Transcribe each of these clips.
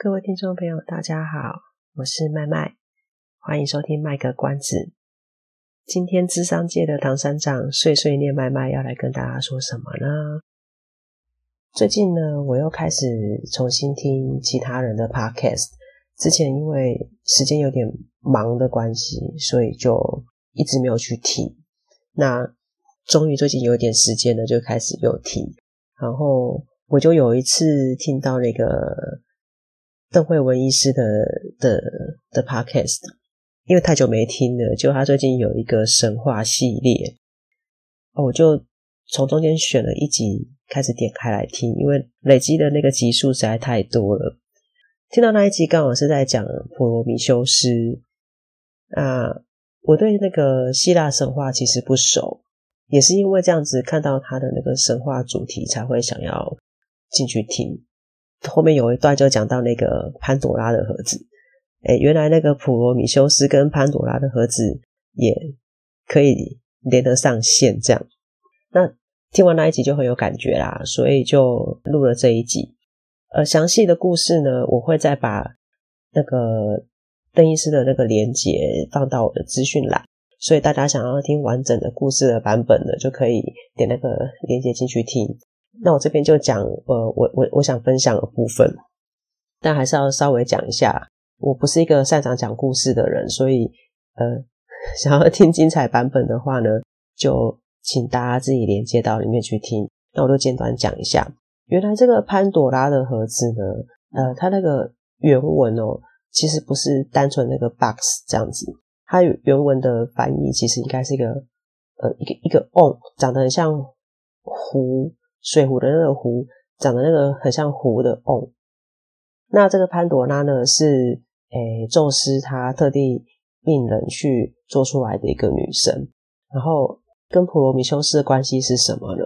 各位听众朋友，大家好，我是麦麦，欢迎收听卖个关子。今天智商界的唐三藏碎碎念麦麦要来跟大家说什么呢？最近呢，我又开始重新听其他人的 podcast，之前因为时间有点忙的关系，所以就一直没有去听。那终于最近有一点时间了，就开始又听。然后我就有一次听到那个。邓慧文医师的的的 podcast，因为太久没听了，就他最近有一个神话系列，我就从中间选了一集开始点开来听，因为累积的那个集数实在太多了。听到那一集刚好是在讲普罗米修斯，啊，我对那个希腊神话其实不熟，也是因为这样子看到他的那个神话主题才会想要进去听。后面有一段就讲到那个潘朵拉的盒子，诶，原来那个普罗米修斯跟潘朵拉的盒子也可以连得上线，这样。那听完那一集就很有感觉啦，所以就录了这一集。呃，详细的故事呢，我会再把那个邓医师的那个连接放到我的资讯栏，所以大家想要听完整的故事的版本呢，就可以点那个连接进去听。那我这边就讲，呃，我我我想分享的部分，但还是要稍微讲一下。我不是一个擅长讲故事的人，所以呃，想要听精彩版本的话呢，就请大家自己连接到里面去听。那我就简短讲一下，原来这个潘朵拉的盒子呢，呃，它那个原文哦，其实不是单纯那个 box 这样子，它原文的翻译其实应该是一个呃一个一个瓮，长得很像壶。水壶的那个壶，长得那个很像壶的瓮。那这个潘朵拉呢，是诶、宙斯他特地命人去做出来的一个女神。然后跟普罗米修斯的关系是什么呢？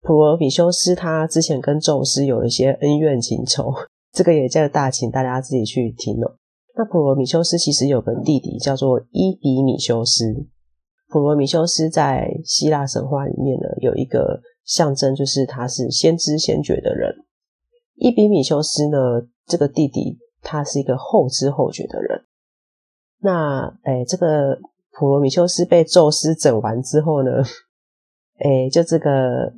普罗米修斯他之前跟宙斯有一些恩怨情仇，这个也叫大，请大家自己去听哦。那普罗米修斯其实有个弟弟叫做伊比米修斯。普罗米修斯在希腊神话里面呢，有一个。象征就是他是先知先觉的人，伊比米修斯呢，这个弟弟他是一个后知后觉的人。那诶、这个普罗米修斯被宙斯整完之后呢，诶、就这个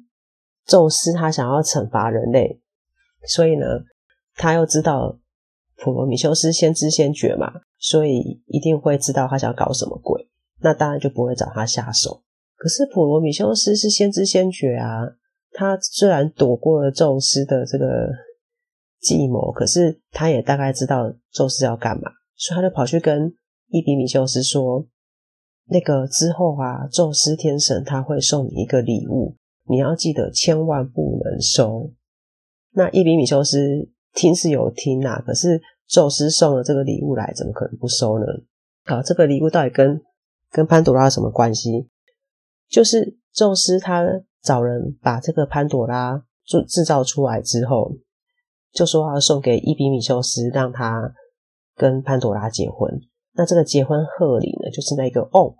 宙斯他想要惩罚人类，所以呢，他又知道普罗米修斯先知先觉嘛，所以一定会知道他想搞什么鬼，那当然就不会找他下手。可是普罗米修斯是先知先觉啊，他虽然躲过了宙斯的这个计谋，可是他也大概知道宙斯要干嘛，所以他就跑去跟伊比米修斯说：“那个之后啊，宙斯天神他会送你一个礼物，你要记得千万不能收。”那伊比米修斯听是有听啊，可是宙斯送了这个礼物来，怎么可能不收呢？好，这个礼物到底跟跟潘朵拉有什么关系？就是宙斯他找人把这个潘朵拉制制造出来之后，就说要送给伊比米修斯，让他跟潘朵拉结婚。那这个结婚贺礼呢，就是那个瓮。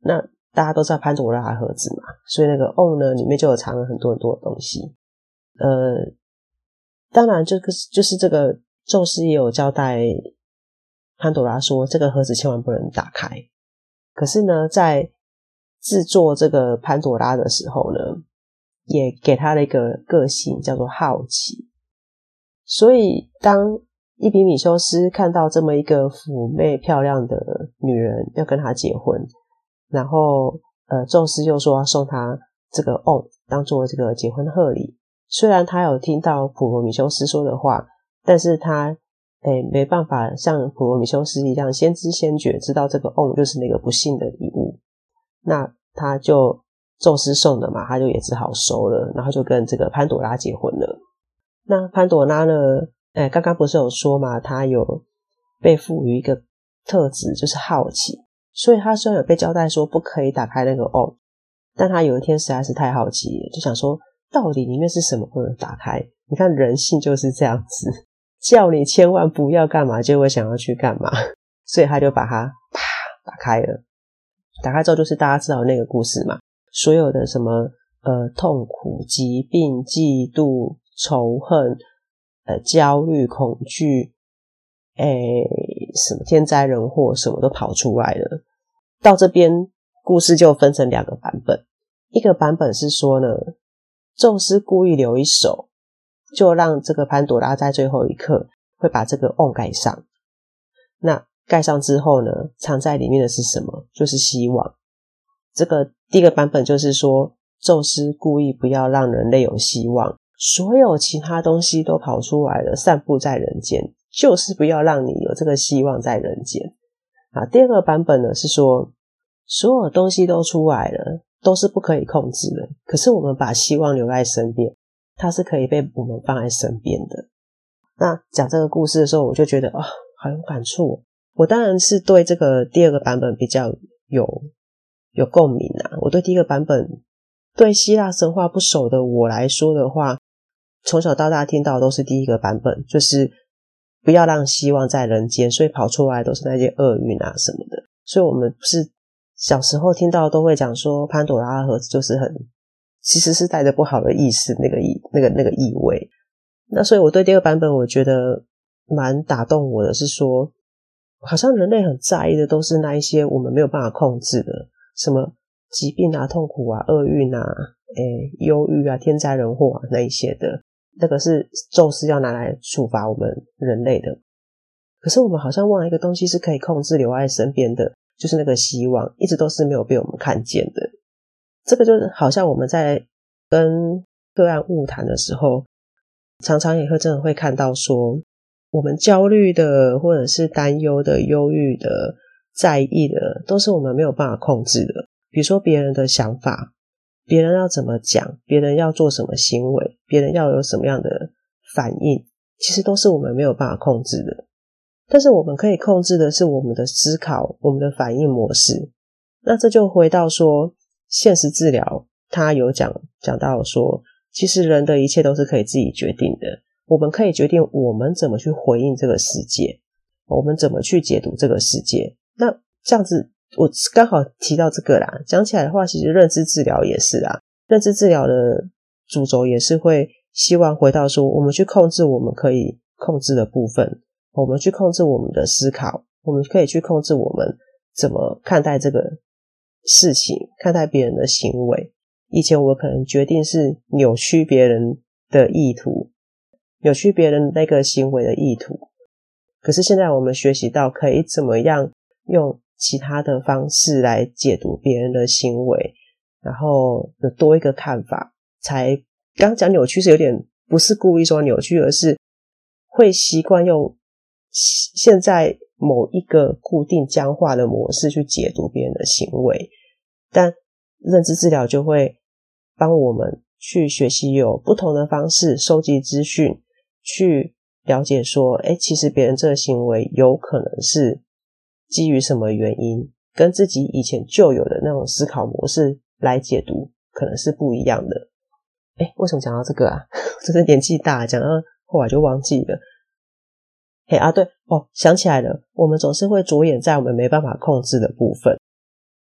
那大家都知道潘朵拉的盒子嘛，所以那个瓮呢，里面就有藏了很多很多的东西。呃，当然这个就是这个宙斯也有交代潘朵拉说，这个盒子千万不能打开。可是呢，在制作这个潘朵拉的时候呢，也给他了一个个性，叫做好奇。所以，当伊比米修斯看到这么一个妩媚漂亮的女人要跟他结婚，然后呃，宙斯又说要送他这个瓮当做这个结婚贺礼。虽然他有听到普罗米修斯说的话，但是他诶没办法像普罗米修斯一样先知先觉，知道这个瓮就是那个不幸的礼物。那他就宙斯送的嘛，他就也只好收了，然后就跟这个潘朵拉结婚了。那潘朵拉呢，哎，刚刚不是有说嘛，他有被赋予一个特质，就是好奇，所以他虽然有被交代说不可以打开那个瓮，但他有一天实在是太好奇，就想说到底里面是什么不能打开？你看人性就是这样子，叫你千万不要干嘛，就会想要去干嘛，所以他就把它啪打开了。打开之后就是大家知道那个故事嘛，所有的什么呃痛苦、疾病、嫉妒、仇恨、呃焦虑、恐惧，哎什么天灾人祸什么都跑出来了。到这边故事就分成两个版本，一个版本是说呢，宙斯故意留一手，就让这个潘朵拉在最后一刻会把这个瓮盖上。那盖上之后呢，藏在里面的是什么？就是希望。这个第一个版本就是说，宙斯故意不要让人类有希望，所有其他东西都跑出来了，散布在人间，就是不要让你有这个希望在人间。啊，第二个版本呢是说，所有东西都出来了，都是不可以控制的，可是我们把希望留在身边，它是可以被我们放在身边的。那讲这个故事的时候，我就觉得啊，好有感触。我当然是对这个第二个版本比较有有共鸣啊。我对第一个版本，对希腊神话不熟的我来说的话，从小到大听到都是第一个版本，就是不要让希望在人间，所以跑出来都是那些厄运啊什么的。所以我们不是小时候听到都会讲说潘朵拉的盒子就是很，其实是带着不好的意思，那个意那个那个意味。那所以我对第二个版本，我觉得蛮打动我的，是说。好像人类很在意的都是那一些我们没有办法控制的，什么疾病啊、痛苦啊、厄运啊、诶、忧郁啊、天灾人祸啊那一些的，那个是宙斯要拿来处罚我们人类的。可是我们好像忘了一个东西是可以控制留在身边的，就是那个希望，一直都是没有被我们看见的。这个就是好像我们在跟个案晤谈的时候，常常也会真的会看到说。我们焦虑的，或者是担忧的、忧郁的、在意的，都是我们没有办法控制的。比如说别人的想法，别人要怎么讲，别人要做什么行为，别人要有什么样的反应，其实都是我们没有办法控制的。但是我们可以控制的是我们的思考，我们的反应模式。那这就回到说，现实治疗，他有讲讲到说，其实人的一切都是可以自己决定的。我们可以决定我们怎么去回应这个世界，我们怎么去解读这个世界。那这样子，我刚好提到这个啦。讲起来的话，其实认知治疗也是啊。认知治疗的主轴也是会希望回到说，我们去控制我们可以控制的部分，我们去控制我们的思考，我们可以去控制我们怎么看待这个事情，看待别人的行为。以前我可能决定是扭曲别人的意图。扭曲别人那个行为的意图，可是现在我们学习到可以怎么样用其他的方式来解读别人的行为，然后有多一个看法。才刚讲扭曲是有点不是故意说扭曲，而是会习惯用现在某一个固定僵化的模式去解读别人的行为，但认知治疗就会帮我们去学习有不同的方式收集资讯。去了解说，哎，其实别人这个行为有可能是基于什么原因，跟自己以前旧有的那种思考模式来解读，可能是不一样的。哎，为什么讲到这个啊？这是年纪大，讲到后来就忘记了。嘿啊，对哦，想起来了，我们总是会着眼在我们没办法控制的部分，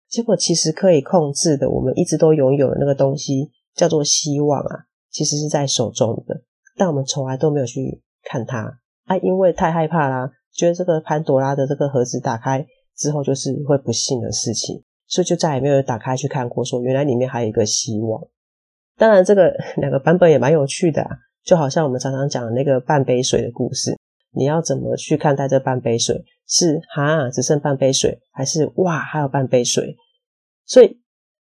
结果其实可以控制的，我们一直都拥有的那个东西叫做希望啊，其实是在手中的。但我们从来都没有去看它啊，因为太害怕啦，觉得这个潘朵拉的这个盒子打开之后就是会不幸的事情，所以就再也没有打开去看过，说原来里面还有一个希望。当然，这个 两个版本也蛮有趣的啊，就好像我们常常讲的那个半杯水的故事，你要怎么去看待这半杯水？是哈，只剩半杯水，还是哇，还有半杯水？所以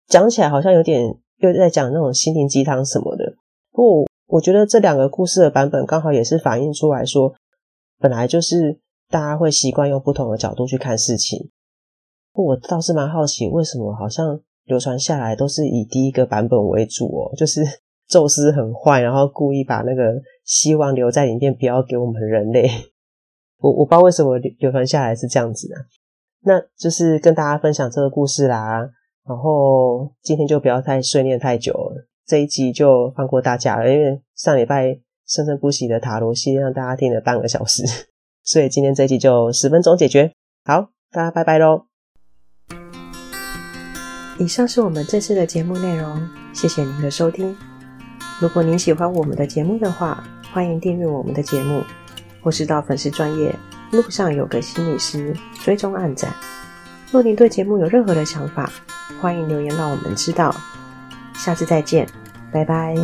讲起来好像有点又在讲那种心灵鸡汤什么的，不。我觉得这两个故事的版本刚好也是反映出来说，本来就是大家会习惯用不同的角度去看事情。我倒是蛮好奇，为什么好像流传下来都是以第一个版本为主哦？就是 宙斯很坏，然后故意把那个希望留在里面，不要给我们人类。我我不知道为什么流传下来是这样子的，那就是跟大家分享这个故事啦。然后今天就不要太碎念太久了，这一集就放过大家了，因为上礼拜生生不息的塔罗系列让大家听了半个小时，所以今天这一集就十分钟解决。好，大家拜拜喽！以上是我们这次的节目内容，谢谢您的收听。如果您喜欢我们的节目的话，欢迎订阅我们的节目，或是到粉丝专业路上有个心理师追踪暗赞。若您对节目有任何的想法，欢迎留言让我们知道。下次再见，拜拜。